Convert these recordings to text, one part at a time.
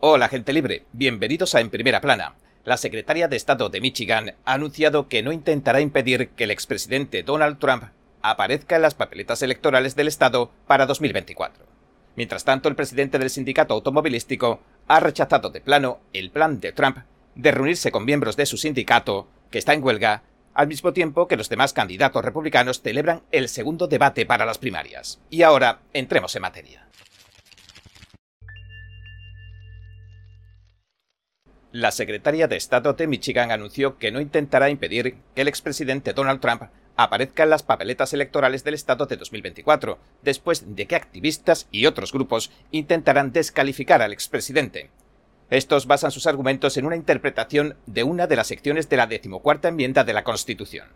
Hola gente libre, bienvenidos a En Primera Plana. La secretaria de Estado de Michigan ha anunciado que no intentará impedir que el expresidente Donald Trump aparezca en las papeletas electorales del Estado para 2024. Mientras tanto, el presidente del sindicato automovilístico ha rechazado de plano el plan de Trump de reunirse con miembros de su sindicato, que está en huelga, al mismo tiempo que los demás candidatos republicanos celebran el segundo debate para las primarias. Y ahora, entremos en materia. La secretaria de Estado de Michigan anunció que no intentará impedir que el expresidente Donald Trump aparezca en las papeletas electorales del Estado de 2024, después de que activistas y otros grupos intentaran descalificar al expresidente. Estos basan sus argumentos en una interpretación de una de las secciones de la decimocuarta enmienda de la Constitución.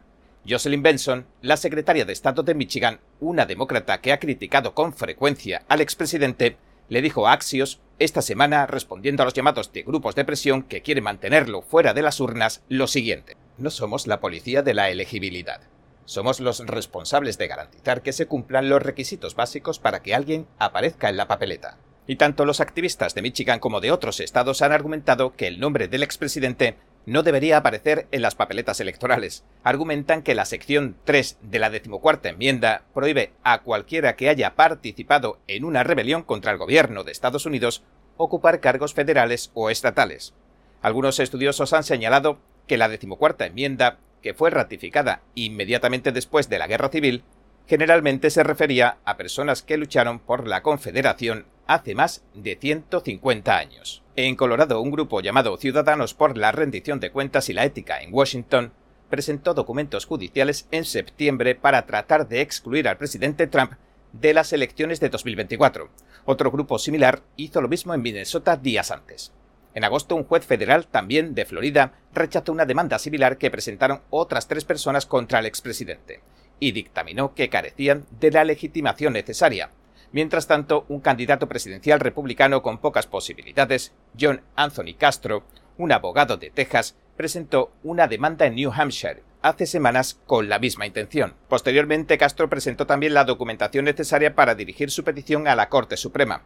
Jocelyn Benson, la secretaria de Estado de Michigan, una demócrata que ha criticado con frecuencia al expresidente, le dijo a Axios esta semana, respondiendo a los llamados de grupos de presión que quieren mantenerlo fuera de las urnas, lo siguiente. No somos la policía de la elegibilidad. Somos los responsables de garantizar que se cumplan los requisitos básicos para que alguien aparezca en la papeleta. Y tanto los activistas de Michigan como de otros estados han argumentado que el nombre del expresidente no debería aparecer en las papeletas electorales. Argumentan que la sección 3 de la decimocuarta enmienda prohíbe a cualquiera que haya participado en una rebelión contra el gobierno de Estados Unidos ocupar cargos federales o estatales. Algunos estudiosos han señalado que la decimocuarta enmienda, que fue ratificada inmediatamente después de la Guerra Civil, generalmente se refería a personas que lucharon por la Confederación hace más de 150 años. En Colorado, un grupo llamado Ciudadanos por la Rendición de Cuentas y la Ética en Washington presentó documentos judiciales en septiembre para tratar de excluir al presidente Trump de las elecciones de 2024. Otro grupo similar hizo lo mismo en Minnesota días antes. En agosto, un juez federal, también de Florida, rechazó una demanda similar que presentaron otras tres personas contra el expresidente y dictaminó que carecían de la legitimación necesaria. Mientras tanto, un candidato presidencial republicano con pocas posibilidades, John Anthony Castro, un abogado de Texas, presentó una demanda en New Hampshire hace semanas con la misma intención. Posteriormente, Castro presentó también la documentación necesaria para dirigir su petición a la Corte Suprema.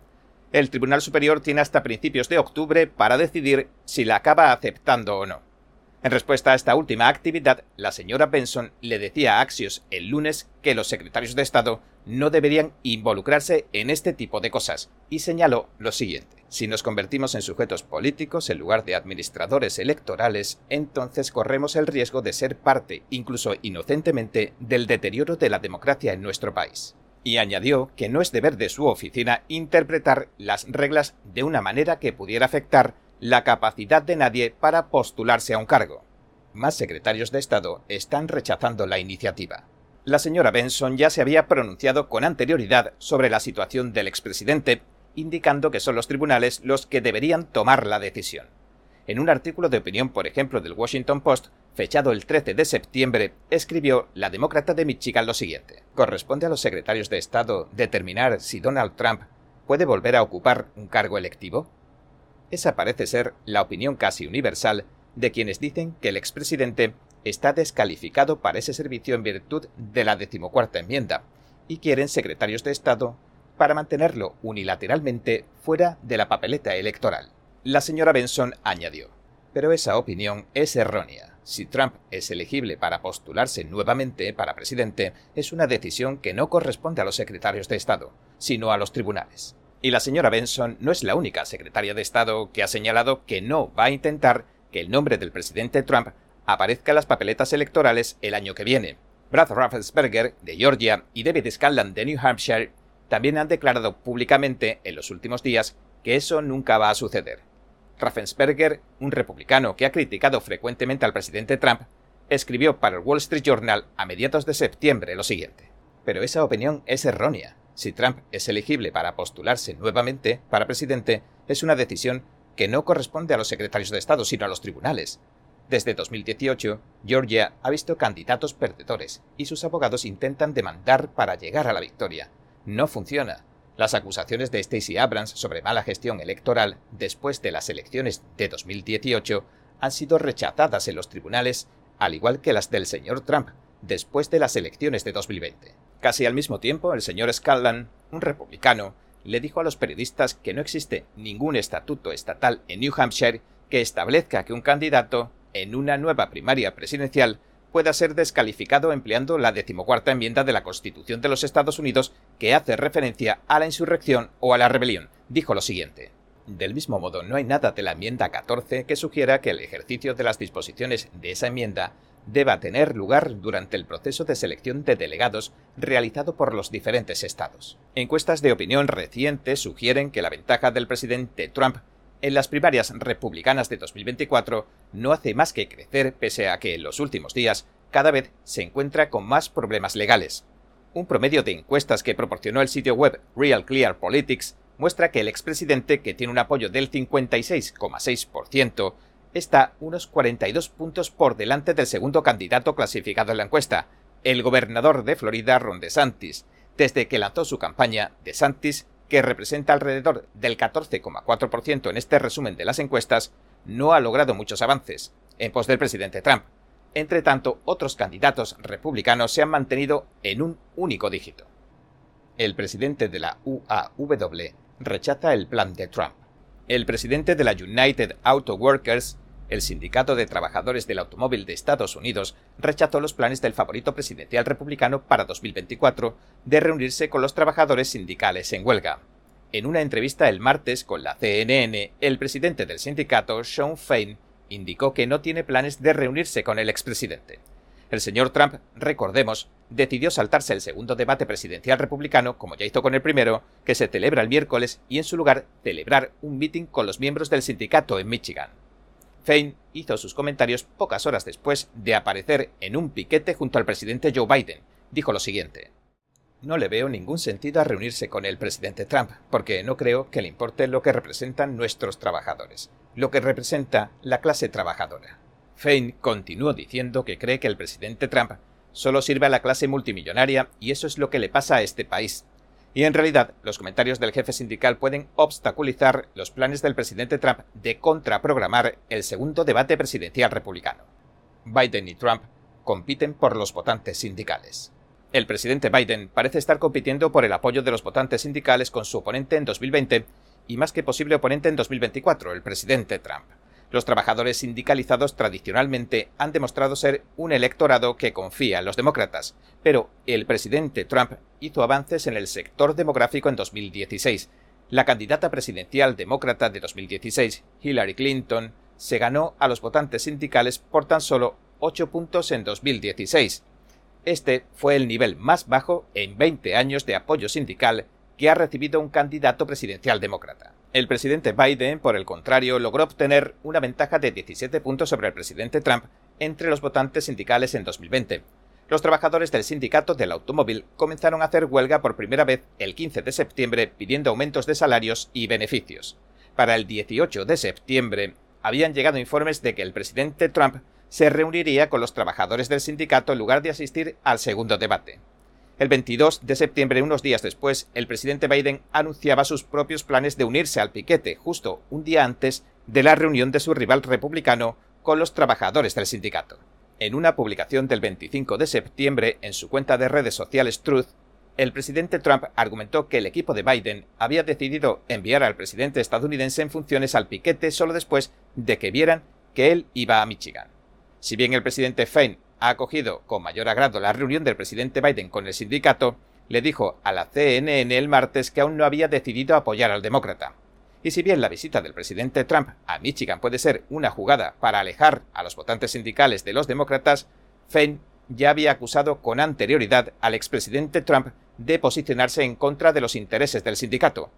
El Tribunal Superior tiene hasta principios de octubre para decidir si la acaba aceptando o no. En respuesta a esta última actividad, la señora Benson le decía a Axios el lunes que los secretarios de Estado no deberían involucrarse en este tipo de cosas, y señaló lo siguiente. Si nos convertimos en sujetos políticos en lugar de administradores electorales, entonces corremos el riesgo de ser parte, incluso inocentemente, del deterioro de la democracia en nuestro país. Y añadió que no es deber de su oficina interpretar las reglas de una manera que pudiera afectar la capacidad de nadie para postularse a un cargo. Más secretarios de Estado están rechazando la iniciativa. La señora Benson ya se había pronunciado con anterioridad sobre la situación del expresidente, indicando que son los tribunales los que deberían tomar la decisión. En un artículo de opinión, por ejemplo, del Washington Post, fechado el 13 de septiembre, escribió la demócrata de Michigan lo siguiente. Corresponde a los secretarios de Estado determinar si Donald Trump puede volver a ocupar un cargo electivo. Esa parece ser la opinión casi universal de quienes dicen que el expresidente está descalificado para ese servicio en virtud de la decimocuarta enmienda y quieren secretarios de Estado para mantenerlo unilateralmente fuera de la papeleta electoral. La señora Benson añadió, pero esa opinión es errónea. Si Trump es elegible para postularse nuevamente para presidente, es una decisión que no corresponde a los secretarios de Estado, sino a los tribunales. Y la señora Benson no es la única secretaria de Estado que ha señalado que no va a intentar que el nombre del presidente Trump aparezca en las papeletas electorales el año que viene. Brad Raffensperger, de Georgia, y David Scanlon, de New Hampshire, también han declarado públicamente en los últimos días que eso nunca va a suceder. Raffensperger, un republicano que ha criticado frecuentemente al presidente Trump, escribió para el Wall Street Journal a mediados de septiembre lo siguiente. Pero esa opinión es errónea. Si Trump es elegible para postularse nuevamente para presidente, es una decisión que no corresponde a los secretarios de Estado, sino a los tribunales. Desde 2018, Georgia ha visto candidatos perdedores y sus abogados intentan demandar para llegar a la victoria. No funciona. Las acusaciones de Stacey Abrams sobre mala gestión electoral después de las elecciones de 2018 han sido rechazadas en los tribunales, al igual que las del señor Trump después de las elecciones de 2020. Casi al mismo tiempo, el señor Scanlon, un republicano, le dijo a los periodistas que no existe ningún estatuto estatal en New Hampshire que establezca que un candidato en una nueva primaria presidencial pueda ser descalificado empleando la decimocuarta enmienda de la Constitución de los Estados Unidos que hace referencia a la insurrección o a la rebelión. Dijo lo siguiente. Del mismo modo, no hay nada de la enmienda 14 que sugiera que el ejercicio de las disposiciones de esa enmienda deba tener lugar durante el proceso de selección de delegados realizado por los diferentes estados. Encuestas de opinión recientes sugieren que la ventaja del presidente Trump en las primarias republicanas de 2024 no hace más que crecer pese a que en los últimos días cada vez se encuentra con más problemas legales. Un promedio de encuestas que proporcionó el sitio web Real Clear Politics muestra que el expresidente, que tiene un apoyo del 56,6%, está unos 42 puntos por delante del segundo candidato clasificado en la encuesta, el gobernador de Florida, Ron DeSantis. Desde que lanzó su campaña, DeSantis, que representa alrededor del 14,4% en este resumen de las encuestas, no ha logrado muchos avances, en pos del presidente Trump. Entre tanto, otros candidatos republicanos se han mantenido en un único dígito. El presidente de la UAW rechaza el plan de Trump. El presidente de la United Auto Workers, el sindicato de trabajadores del automóvil de Estados Unidos, rechazó los planes del favorito presidencial republicano para 2024 de reunirse con los trabajadores sindicales en huelga. En una entrevista el martes con la CNN, el presidente del sindicato, Sean Fein, indicó que no tiene planes de reunirse con el expresidente. El señor Trump, recordemos, decidió saltarse el segundo debate presidencial republicano, como ya hizo con el primero, que se celebra el miércoles, y en su lugar celebrar un meeting con los miembros del sindicato en Michigan. Fein hizo sus comentarios pocas horas después de aparecer en un piquete junto al presidente Joe Biden. Dijo lo siguiente. No le veo ningún sentido a reunirse con el presidente Trump, porque no creo que le importe lo que representan nuestros trabajadores, lo que representa la clase trabajadora. Fein continuó diciendo que cree que el presidente Trump solo sirve a la clase multimillonaria y eso es lo que le pasa a este país. Y en realidad, los comentarios del jefe sindical pueden obstaculizar los planes del presidente Trump de contraprogramar el segundo debate presidencial republicano. Biden y Trump compiten por los votantes sindicales. El presidente Biden parece estar compitiendo por el apoyo de los votantes sindicales con su oponente en 2020 y más que posible oponente en 2024, el presidente Trump. Los trabajadores sindicalizados tradicionalmente han demostrado ser un electorado que confía en los demócratas, pero el presidente Trump hizo avances en el sector demográfico en 2016. La candidata presidencial demócrata de 2016, Hillary Clinton, se ganó a los votantes sindicales por tan solo 8 puntos en 2016. Este fue el nivel más bajo en 20 años de apoyo sindical que ha recibido un candidato presidencial demócrata. El presidente Biden, por el contrario, logró obtener una ventaja de 17 puntos sobre el presidente Trump entre los votantes sindicales en 2020. Los trabajadores del sindicato del automóvil comenzaron a hacer huelga por primera vez el 15 de septiembre pidiendo aumentos de salarios y beneficios. Para el 18 de septiembre habían llegado informes de que el presidente Trump se reuniría con los trabajadores del sindicato en lugar de asistir al segundo debate. El 22 de septiembre, unos días después, el presidente Biden anunciaba sus propios planes de unirse al piquete justo un día antes de la reunión de su rival republicano con los trabajadores del sindicato. En una publicación del 25 de septiembre en su cuenta de redes sociales Truth, el presidente Trump argumentó que el equipo de Biden había decidido enviar al presidente estadounidense en funciones al piquete solo después de que vieran que él iba a Michigan. Si bien el presidente Fein ha acogido con mayor agrado la reunión del presidente Biden con el sindicato, le dijo a la CNN el martes que aún no había decidido apoyar al demócrata. Y si bien la visita del presidente Trump a Michigan puede ser una jugada para alejar a los votantes sindicales de los demócratas, Fein ya había acusado con anterioridad al expresidente Trump de posicionarse en contra de los intereses del sindicato.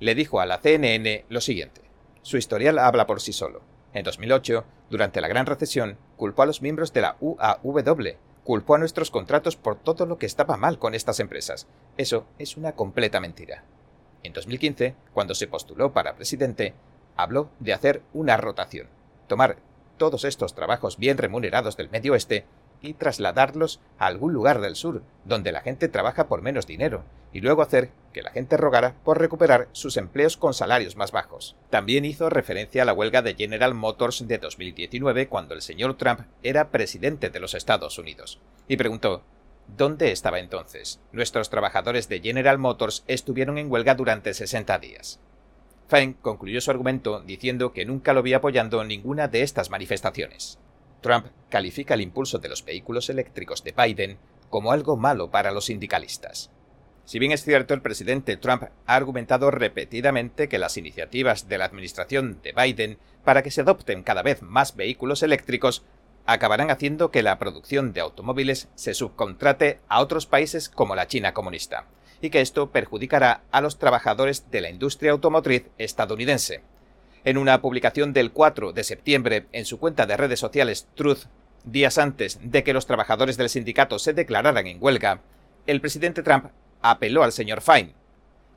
Le dijo a la CNN lo siguiente. Su historial habla por sí solo. En 2008, durante la Gran Recesión, culpó a los miembros de la UAW, culpó a nuestros contratos por todo lo que estaba mal con estas empresas. Eso es una completa mentira. En 2015, cuando se postuló para presidente, habló de hacer una rotación, tomar todos estos trabajos bien remunerados del Medio Oeste y trasladarlos a algún lugar del sur, donde la gente trabaja por menos dinero, y luego hacer que la gente rogara por recuperar sus empleos con salarios más bajos. También hizo referencia a la huelga de General Motors de 2019 cuando el señor Trump era presidente de los Estados Unidos, y preguntó ¿Dónde estaba entonces? Nuestros trabajadores de General Motors estuvieron en huelga durante 60 días. Fine concluyó su argumento diciendo que nunca lo vio apoyando ninguna de estas manifestaciones. Trump califica el impulso de los vehículos eléctricos de Biden como algo malo para los sindicalistas. Si bien es cierto, el presidente Trump ha argumentado repetidamente que las iniciativas de la administración de Biden para que se adopten cada vez más vehículos eléctricos acabarán haciendo que la producción de automóviles se subcontrate a otros países como la China comunista, y que esto perjudicará a los trabajadores de la industria automotriz estadounidense. En una publicación del 4 de septiembre en su cuenta de redes sociales Truth, días antes de que los trabajadores del sindicato se declararan en huelga, el presidente Trump apeló al señor Fine.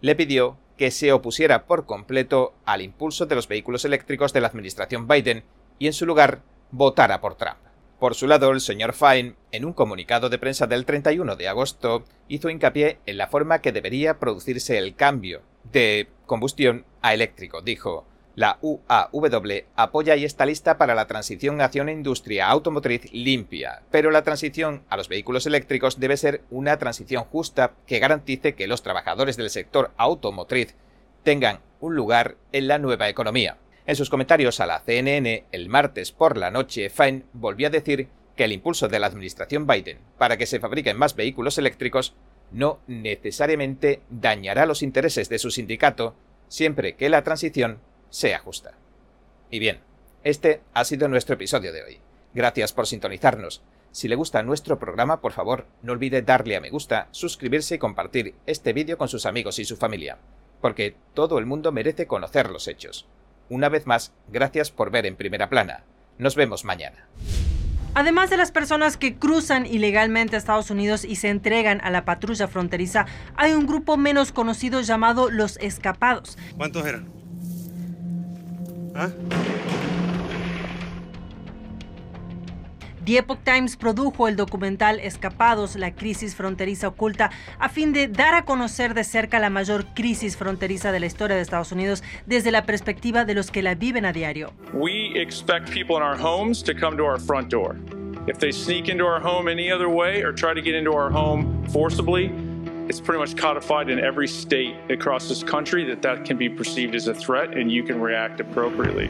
Le pidió que se opusiera por completo al impulso de los vehículos eléctricos de la administración Biden y en su lugar votara por Trump. Por su lado, el señor Fine, en un comunicado de prensa del 31 de agosto, hizo hincapié en la forma que debería producirse el cambio de combustión a eléctrico. Dijo, la UAW apoya y está lista para la transición hacia una industria automotriz limpia, pero la transición a los vehículos eléctricos debe ser una transición justa que garantice que los trabajadores del sector automotriz tengan un lugar en la nueva economía. En sus comentarios a la CNN el martes por la noche, Fine volvió a decir que el impulso de la administración Biden para que se fabriquen más vehículos eléctricos no necesariamente dañará los intereses de su sindicato siempre que la transición sea justa. Y bien, este ha sido nuestro episodio de hoy. Gracias por sintonizarnos. Si le gusta nuestro programa, por favor, no olvide darle a me gusta, suscribirse y compartir este vídeo con sus amigos y su familia, porque todo el mundo merece conocer los hechos. Una vez más, gracias por ver en primera plana. Nos vemos mañana. Además de las personas que cruzan ilegalmente a Estados Unidos y se entregan a la patrulla fronteriza, hay un grupo menos conocido llamado los escapados. ¿Cuántos eran? ¿Ah? The Epoch Times produjo el documental Escapados, la crisis fronteriza oculta, a fin de dar a conocer de cerca la mayor crisis fronteriza de la historia de Estados Unidos desde la perspectiva de los que la viven a diario. We expect people in our homes to come to our front door. If they sneak into our home any other way or try to get into our home forcibly, it's pretty much codified in every state across this country that that can be perceived as a threat and you can react appropriately.